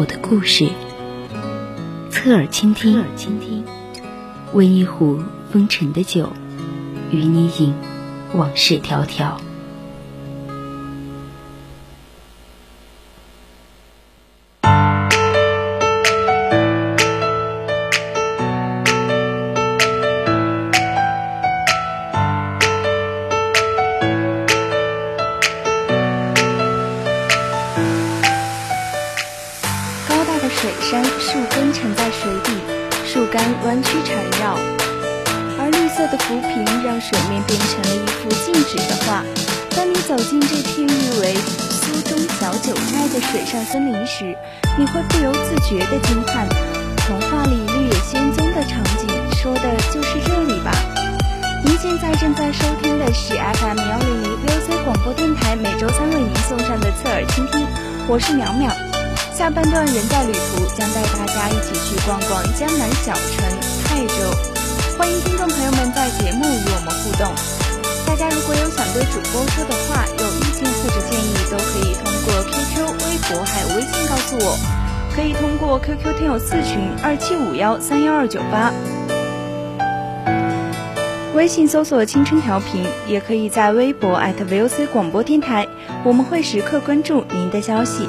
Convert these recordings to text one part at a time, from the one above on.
我的故事，侧耳倾听，侧耳倾听，温一壶。风尘的酒，与你饮，往事迢迢。弯曲缠绕。而绿色的浮萍让水面变成了一幅静止的画。当你走进这片誉为苏中小九寨的水上森林时，你会不由自觉地惊叹：童话里绿野仙踪的场景，说的就是这里吧？您现在正在收听的是 FM 幺零零 VOC 广播电台，每周三为您送上的侧耳倾听，我是淼淼。下半段人在旅途将带大家一起去逛逛江南小城泰州。欢迎听众朋友们在节目与我们互动。大家如果有想对主播说的话，有意见或者建议，都可以通过 QQ、微博还有微信告诉我。可以通过 QQ 听友四群二七五幺三幺二九八，微信搜索“青春调频”，也可以在微博 @VOC 广播电台，我们会时刻关注您的消息。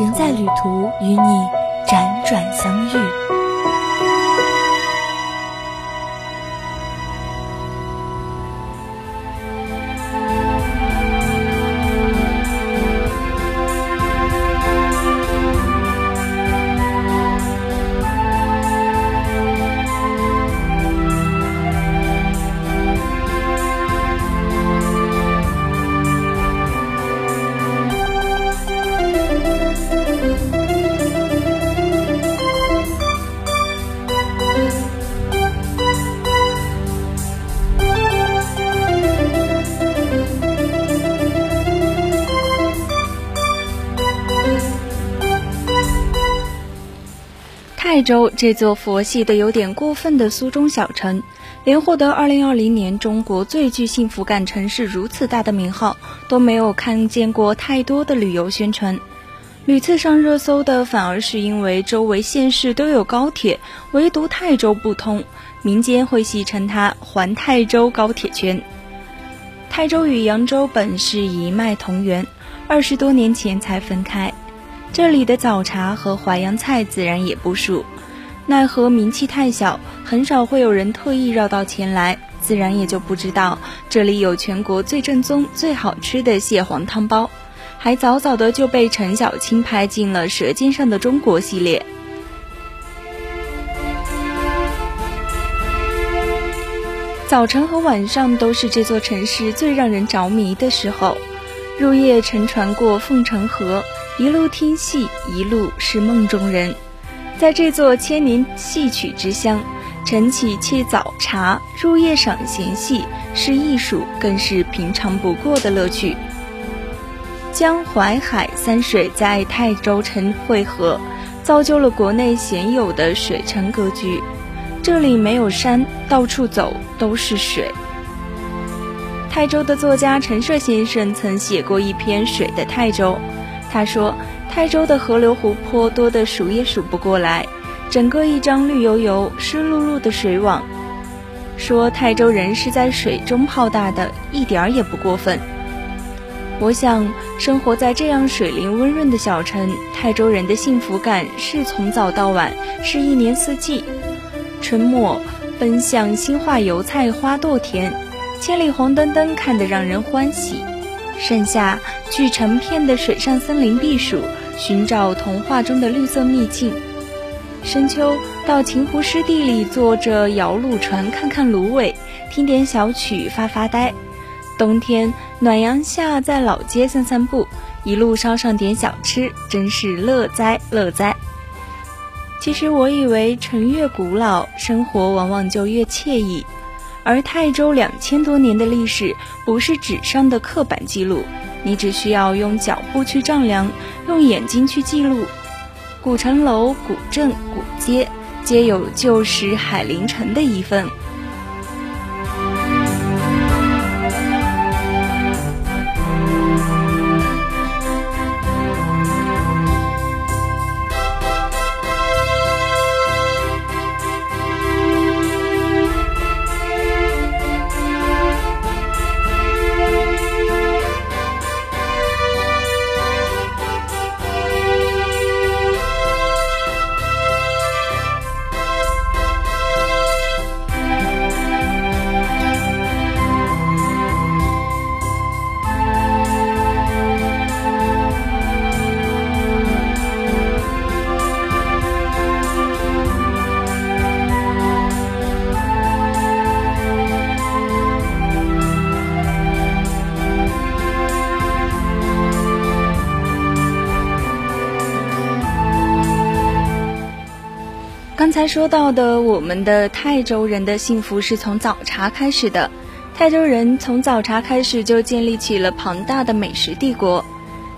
人在旅途，与你辗转相遇。泰州这座佛系的有点过分的苏中小城，连获得2020年中国最具幸福感城市如此大的名号，都没有看见过太多的旅游宣传。屡次上热搜的，反而是因为周围县市都有高铁，唯独泰州不通，民间会戏称它“环泰州高铁圈”。泰州与扬州本是一脉同源，二十多年前才分开。这里的早茶和淮扬菜自然也不输，奈何名气太小，很少会有人特意绕道前来，自然也就不知道这里有全国最正宗、最好吃的蟹黄汤包，还早早的就被陈小青拍进了《舌尖上的中国》系列。早晨和晚上都是这座城市最让人着迷的时候，入夜乘船过凤城河。一路听戏，一路是梦中人。在这座千年戏曲之乡，晨起沏早茶，入夜赏闲戏，是艺术，更是平常不过的乐趣。江淮海三水在泰州城汇合，造就了国内鲜有的水城格局。这里没有山，到处走都是水。泰州的作家陈涉先生曾写过一篇《水的泰州》。他说：“泰州的河流湖泊多得数也数不过来，整个一张绿油油、湿漉漉的水网。说泰州人是在水中泡大的，一点儿也不过分。我想，生活在这样水灵温润的小城，泰州人的幸福感是从早到晚，是一年四季。春末，奔向新化油菜花垛田，千里红灯灯看得让人欢喜；盛夏，去成片的水上森林避暑，寻找童话中的绿色秘境。深秋到秦湖湿地里坐着摇橹船看看芦苇，听点小曲发发呆；冬天暖阳下在老街散散步，一路捎上点小吃，真是乐哉乐哉。其实我以为城越古老，生活往往就越惬意，而泰州两千多年的历史不是纸上的刻板记录，你只需要用脚步去丈量，用眼睛去记录。古城楼、古镇、古街，皆有旧时海陵城的一份。刚才说到的，我们的泰州人的幸福是从早茶开始的。泰州人从早茶开始就建立起了庞大的美食帝国。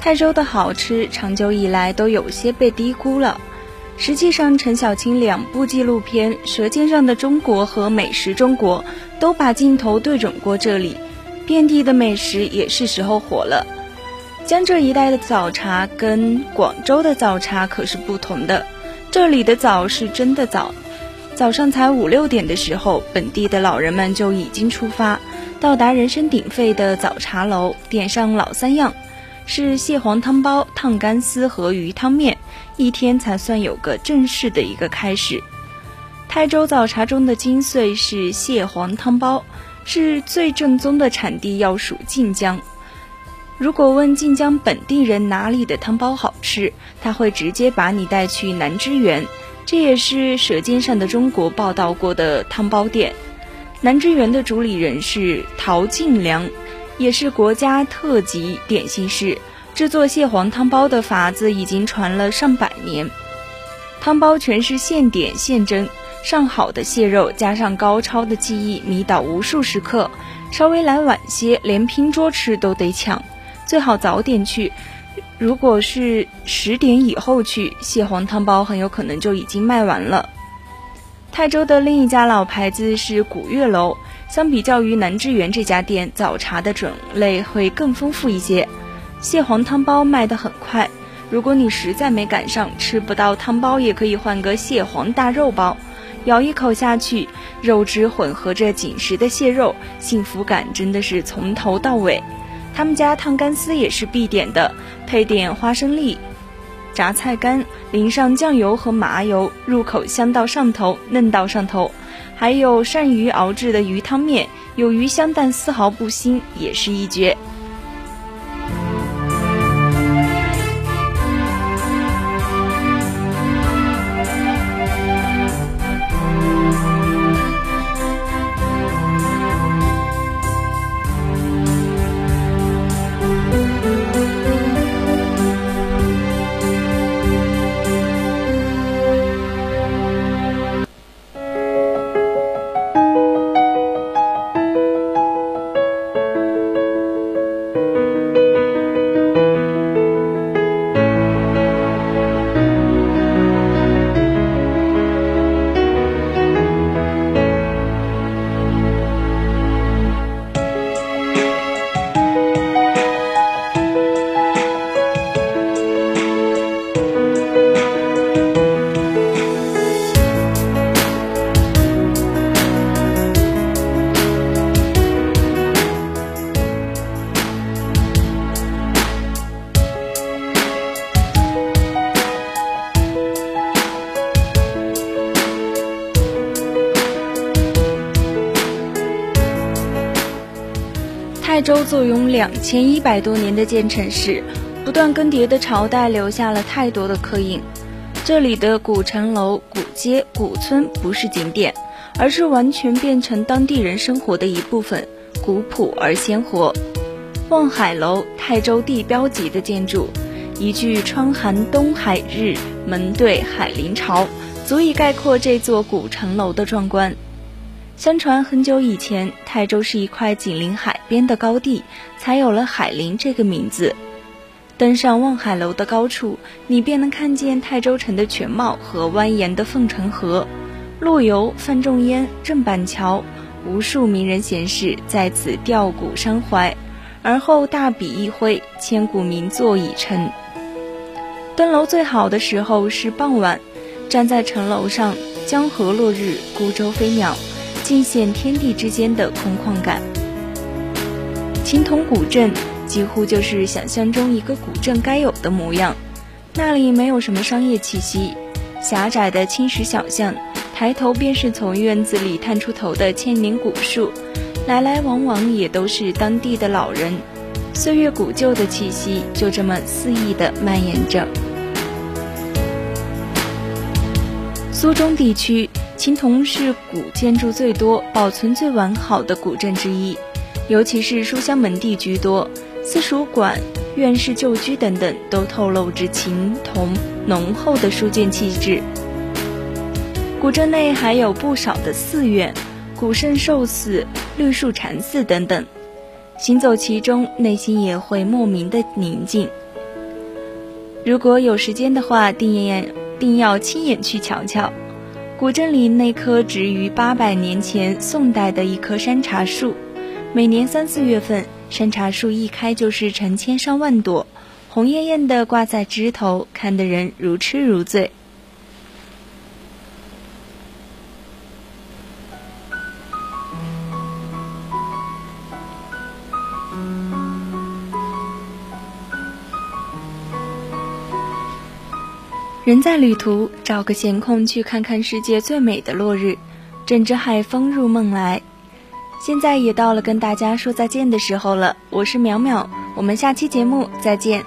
泰州的好吃长久以来都有些被低估了。实际上，陈小青两部纪录片《舌尖上的中国》和《美食中国》都把镜头对准过这里，遍地的美食也是时候火了。江浙一带的早茶跟广州的早茶可是不同的。这里的早是真的早，早上才五六点的时候，本地的老人们就已经出发，到达人声鼎沸的早茶楼，点上老三样，是蟹黄汤包、烫干丝和鱼汤面，一天才算有个正式的一个开始。泰州早茶中的精髓是蟹黄汤包，是最正宗的产地要数晋江。如果问晋江本地人哪里的汤包好是，他会直接把你带去南知园，这也是《舌尖上的中国》报道过的汤包店。南知园的主理人是陶敬良，也是国家特级点心师。制作蟹黄汤包的法子已经传了上百年，汤包全是现点现蒸，上好的蟹肉加上高超的技艺，迷倒无数食客。稍微来晚些，连拼桌吃都得抢。最好早点去，如果是十点以后去，蟹黄汤包很有可能就已经卖完了。泰州的另一家老牌子是古月楼，相比较于南知园这家店，早茶的种类会更丰富一些。蟹黄汤包卖得很快，如果你实在没赶上，吃不到汤包，也可以换个蟹黄大肉包，咬一口下去，肉汁混合着紧实的蟹肉，幸福感真的是从头到尾。他们家烫干丝也是必点的，配点花生粒、榨菜干，淋上酱油和麻油，入口香到上头，嫩到上头。还有鳝鱼熬制的鱼汤面，有鱼香但丝毫不腥，也是一绝。周坐拥两千一百多年的建城史，不断更迭的朝代留下了太多的刻印。这里的古城楼、古街、古村不是景点，而是完全变成当地人生活的一部分，古朴而鲜活。望海楼，泰州地标级的建筑，一句“窗含东海日，门对海陵潮”，足以概括这座古城楼的壮观。相传很久以前，泰州是一块紧邻海边的高地，才有了海陵这个名字。登上望海楼的高处，你便能看见泰州城的全貌和蜿蜒的凤城河。陆游、范仲淹、郑板桥，无数名人贤士在此吊古伤怀，而后大笔一挥，千古名作已成。登楼最好的时候是傍晚，站在城楼上，江河落日，孤舟飞鸟。尽显天地之间的空旷感。青铜古镇几乎就是想象中一个古镇该有的模样，那里没有什么商业气息，狭窄的青石小巷，抬头便是从院子里探出头的千年古树，来来往往也都是当地的老人，岁月古旧的气息就这么肆意地蔓延着。苏中地区。青铜是古建筑最多、保存最完好的古镇之一，尤其是书香门第居多，私塾馆、院士旧居等等，都透露着青铜浓厚的书卷气质。古镇内还有不少的寺院，古圣寿寺、绿树禅寺等等，行走其中，内心也会莫名的宁静。如果有时间的话，定定要亲眼去瞧瞧。古镇里那棵植于八百年前宋代的一棵山茶树，每年三四月份，山茶树一开就是成千上万朵，红艳艳的挂在枝头，看的人如痴如醉。人在旅途，找个闲空去看看世界最美的落日，枕着海风入梦来。现在也到了跟大家说再见的时候了，我是淼淼，我们下期节目再见。